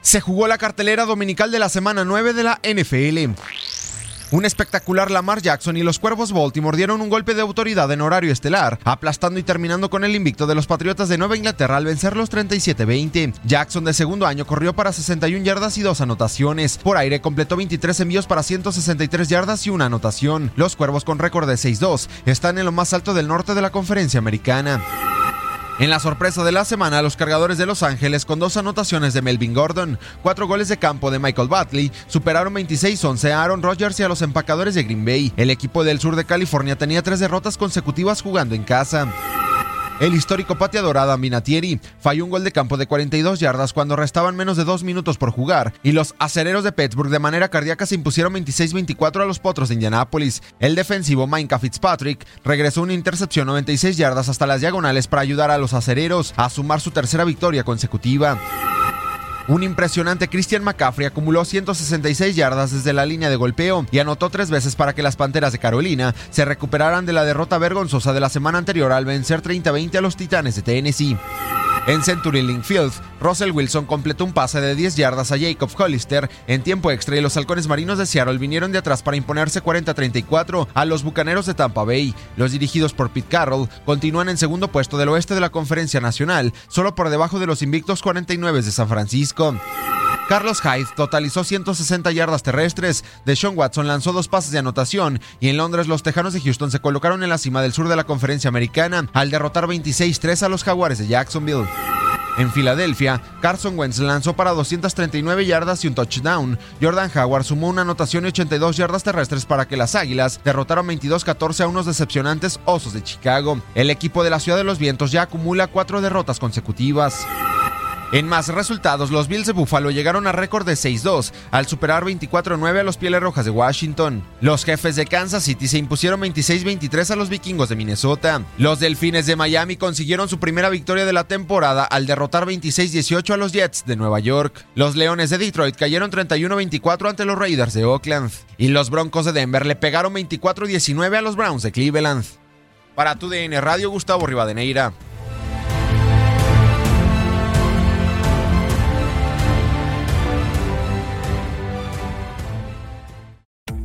Se jugó la cartelera dominical de la semana 9 de la NFL. Un espectacular Lamar Jackson y los Cuervos Baltimore dieron un golpe de autoridad en horario estelar, aplastando y terminando con el invicto de los Patriotas de Nueva Inglaterra al vencer los 37-20. Jackson de segundo año corrió para 61 yardas y dos anotaciones. Por aire completó 23 envíos para 163 yardas y una anotación. Los Cuervos con récord de 6-2 están en lo más alto del norte de la conferencia americana. En la sorpresa de la semana, los cargadores de Los Ángeles, con dos anotaciones de Melvin Gordon, cuatro goles de campo de Michael Batley, superaron 26-11 a Aaron Rodgers y a los empacadores de Green Bay. El equipo del sur de California tenía tres derrotas consecutivas jugando en casa. El histórico pateador Adam Vinatieri falló un gol de campo de 42 yardas cuando restaban menos de dos minutos por jugar y los acereros de Pittsburgh de manera cardíaca se impusieron 26-24 a los potros de Indianápolis. El defensivo Minka Fitzpatrick regresó una intercepción 96 yardas hasta las diagonales para ayudar a los acereros a sumar su tercera victoria consecutiva. Un impresionante Christian McCaffrey acumuló 166 yardas desde la línea de golpeo y anotó tres veces para que las Panteras de Carolina se recuperaran de la derrota vergonzosa de la semana anterior al vencer 30-20 a los Titanes de Tennessee. En Century Link Field, Russell Wilson completó un pase de 10 yardas a Jacob Hollister en tiempo extra y los halcones marinos de Seattle vinieron de atrás para imponerse 40-34 a los bucaneros de Tampa Bay. Los dirigidos por Pete Carroll continúan en segundo puesto del oeste de la Conferencia Nacional, solo por debajo de los invictos 49 de San Francisco. Carlos Hyde totalizó 160 yardas terrestres, Deshaun Watson lanzó dos pases de anotación y en Londres los Tejanos de Houston se colocaron en la cima del sur de la conferencia americana al derrotar 26-3 a los Jaguares de Jacksonville. En Filadelfia, Carson Wentz lanzó para 239 yardas y un touchdown. Jordan Howard sumó una anotación y 82 yardas terrestres para que las Águilas derrotaron 22-14 a unos decepcionantes Osos de Chicago. El equipo de la Ciudad de los Vientos ya acumula cuatro derrotas consecutivas. En más resultados, los Bills de Buffalo llegaron a récord de 6-2 al superar 24-9 a los Pieles Rojas de Washington. Los jefes de Kansas City se impusieron 26-23 a los Vikingos de Minnesota. Los Delfines de Miami consiguieron su primera victoria de la temporada al derrotar 26-18 a los Jets de Nueva York. Los Leones de Detroit cayeron 31-24 ante los Raiders de Oakland. Y los Broncos de Denver le pegaron 24-19 a los Browns de Cleveland. Para tu DN Radio, Gustavo Rivadeneira.